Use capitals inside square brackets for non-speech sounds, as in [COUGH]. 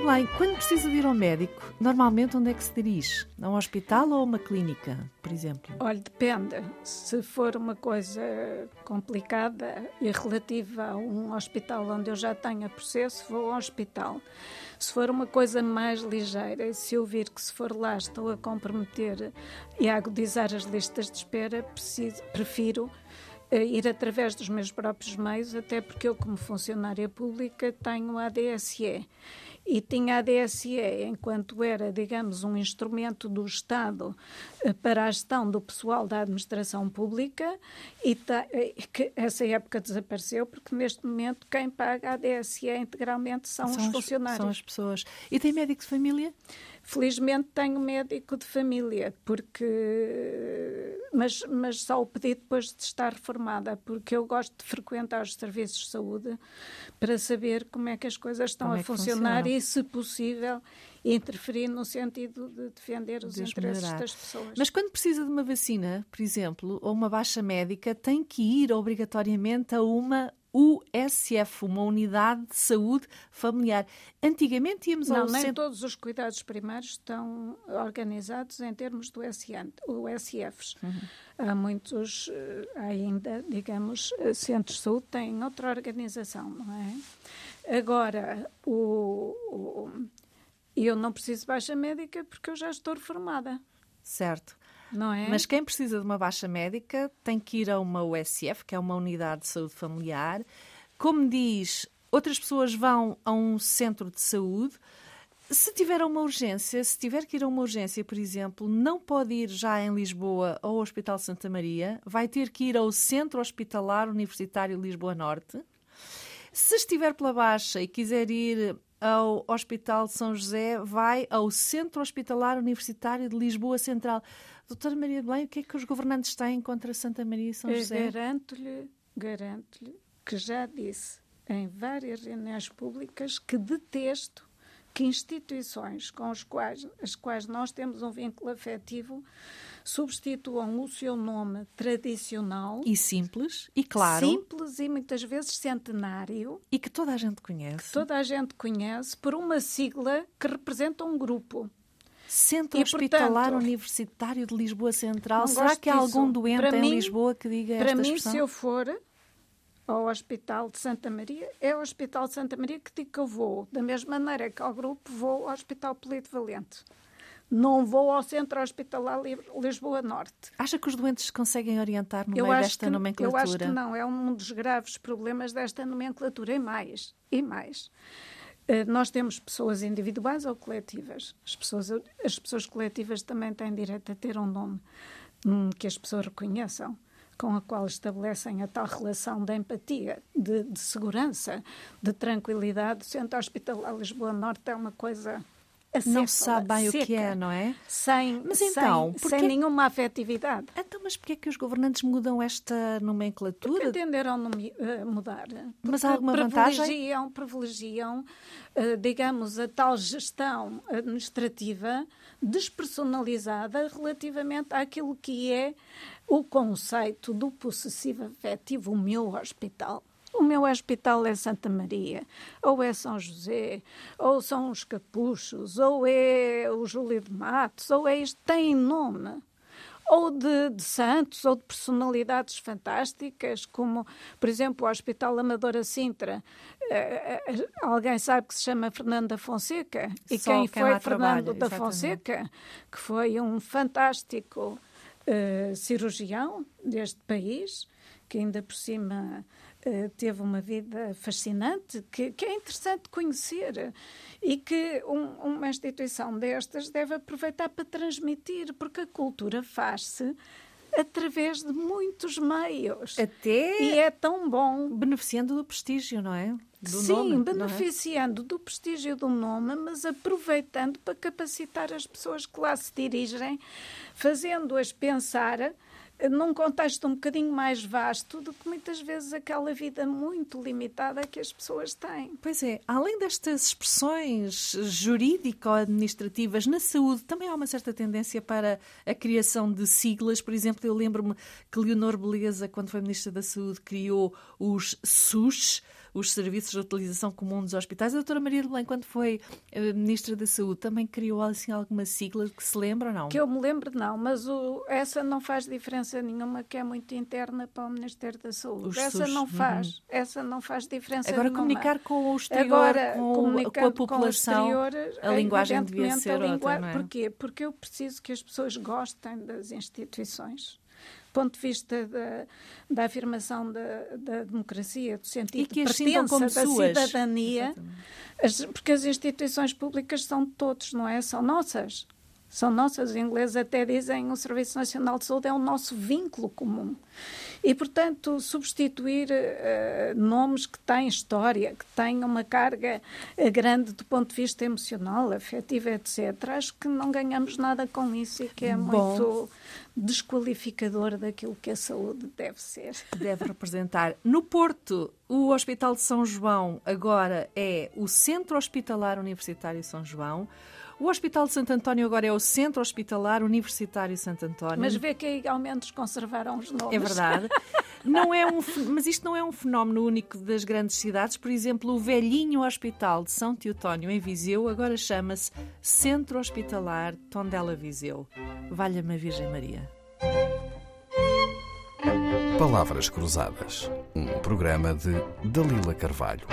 Belém, quando precisa de ir ao médico, normalmente onde é que se dirige? A um hospital ou a uma clínica, por exemplo? Olha, depende. Se for uma coisa complicada e relativa a um hospital onde eu já tenha processo, vou ao hospital. Se for uma coisa mais ligeira e se eu vir que se for lá estou a comprometer e a agudizar as listas de espera, preciso, prefiro eh, ir através dos meus próprios meios, até porque eu, como funcionária pública, tenho a ADSE. E tinha a DSE enquanto era, digamos, um instrumento do Estado eh, para a gestão do pessoal da administração pública, e eh, que essa época desapareceu, porque neste momento quem paga a DSE integralmente são, são os funcionários. São as pessoas. E tem médico de família? Felizmente tenho médico de família, porque mas, mas só o pedi depois de estar reformada, porque eu gosto de frequentar os serviços de saúde para saber como é que as coisas estão como a é funcionar funciona? e, se possível, interferir no sentido de defender os interesses das pessoas. Mas quando precisa de uma vacina, por exemplo, ou uma baixa médica, tem que ir obrigatoriamente a uma USF, uma unidade de saúde familiar. Antigamente íamos Não, ao nem centro... todos os cuidados primários estão organizados em termos do USFs. Uhum. Há muitos eh, ainda, digamos, eh, centros de saúde têm outra organização, não é? Agora, o, o, eu não preciso de baixa médica porque eu já estou reformada. Certo. Não é? Mas quem precisa de uma baixa médica tem que ir a uma USF, que é uma unidade de saúde familiar. Como diz, outras pessoas vão a um centro de saúde. Se tiver uma urgência, se tiver que ir a uma urgência, por exemplo, não pode ir já em Lisboa ao Hospital Santa Maria, vai ter que ir ao Centro Hospitalar Universitário Lisboa Norte. Se estiver pela baixa e quiser ir ao Hospital de São José, vai ao Centro Hospitalar Universitário de Lisboa Central. Doutora Maria de Belém, o que é que os governantes têm contra Santa Maria e São José? Garanto-lhe, garanto-lhe que já disse em várias reuniões públicas que detesto que instituições com as quais, as quais nós temos um vínculo afetivo substituam o seu nome tradicional e simples e claro. Simples e muitas vezes centenário. E que toda a gente conhece. Que toda a gente conhece por uma sigla que representa um grupo. Centro e, Hospitalar portanto, Universitário de Lisboa Central. Será que há algum doente para em mim, Lisboa que diga para mim, expressão? se eu for ao Hospital de Santa Maria, é o Hospital de Santa Maria que digo que eu vou. Da mesma maneira que ao grupo, vou ao Hospital Valente. Não vou ao Centro Hospitalar Lisboa Norte. Acha que os doentes conseguem orientar no eu meio desta que, nomenclatura? Eu acho que não. É um dos graves problemas desta nomenclatura. E mais, e mais. Eh, nós temos pessoas individuais ou coletivas. As pessoas, as pessoas coletivas também têm direito a ter um nome hum, que as pessoas reconheçam com a qual estabelecem a tal relação de empatia, de, de segurança, de tranquilidade. O Centro Hospitalar Lisboa Norte é uma coisa não se sabe bem seca, o que é, não é? Sem, mas então, sem, sem nenhuma afetividade. Mas porquê é que os governantes mudam esta nomenclatura? Porque entenderam uh, mudar. Mas há alguma privilegiam, vantagem? Privilegiam, uh, digamos, a tal gestão administrativa despersonalizada relativamente àquilo que é o conceito do possessivo afetivo, o meu hospital. O meu hospital é Santa Maria, ou é São José, ou são os Capuchos, ou é o Júlio de Matos, ou é isto, tem nome. Ou de, de, santos, ou de personalidades fantásticas, como, por exemplo, o Hospital Amadora Sintra. Uh, alguém sabe que se chama Fernando da Fonseca? E Só quem, quem foi Fernando trabalha, da exatamente. Fonseca? Que foi um fantástico cirurgião deste país, que ainda por cima Uh, teve uma vida fascinante que, que, é interessante conhecer e que um, uma instituição destas deve aproveitar para transmitir, porque a cultura faz-se através de muitos meios. Até e é tão bom. Beneficiando do prestígio, não é? Do Sim, nome, é? beneficiando é? do prestígio do nome, mas aproveitando para capacitar as pessoas que lá se dirigem, fazendo-as pensar num contexto um bocadinho mais vasto do que muitas vezes aquela vida muito limitada que as pessoas têm. Pois é, além destas expressões jurídico-administrativas na saúde, também há uma certa tendência para a criação de siglas. Por exemplo, eu lembro-me que Leonor Beleza, quando foi Ministra da Saúde, criou os SUS, os Serviços de Utilização Comum dos Hospitais. A doutora Maria de Belém, quando foi uh, Ministra da Saúde, também criou assim alguma sigla que se lembra ou não? Que eu me lembro, não, mas o, essa não faz diferença nenhuma, que é muito interna para o Ministério da Saúde. Os essa SUS. não faz, uhum. essa não faz diferença Agora, nenhuma. comunicar com o exterior, Agora, com, com a população, com exterior, a linguagem devia ser outra, não é? Porquê? Porque eu preciso que as pessoas gostem das instituições ponto de vista da, da afirmação da, da, democracia, do sentido de pertença da suas. cidadania, as, porque as instituições públicas são de todos, não é? São nossas. São nossas. Os ingleses até dizem o Serviço Nacional de Saúde é o nosso vínculo comum. E, portanto, substituir uh, nomes que têm história, que têm uma carga uh, grande do ponto de vista emocional, afetivo, etc., acho que não ganhamos nada com isso e que é Bom. muito desqualificador daquilo que a saúde deve ser. Deve representar. No Porto, o Hospital de São João agora é o Centro Hospitalar Universitário São João. O Hospital de Santo António agora é o Centro Hospitalar Universitário Santo António. Mas vê que ao menos conservaram os nomes. É verdade. [LAUGHS] Não é um, mas isto não é um fenómeno único das grandes cidades. Por exemplo, o velhinho Hospital de São Teotónio, em Viseu, agora chama-se Centro Hospitalar Tondela Viseu. Valha-me a Virgem Maria. Palavras Cruzadas, um programa de Dalila Carvalho.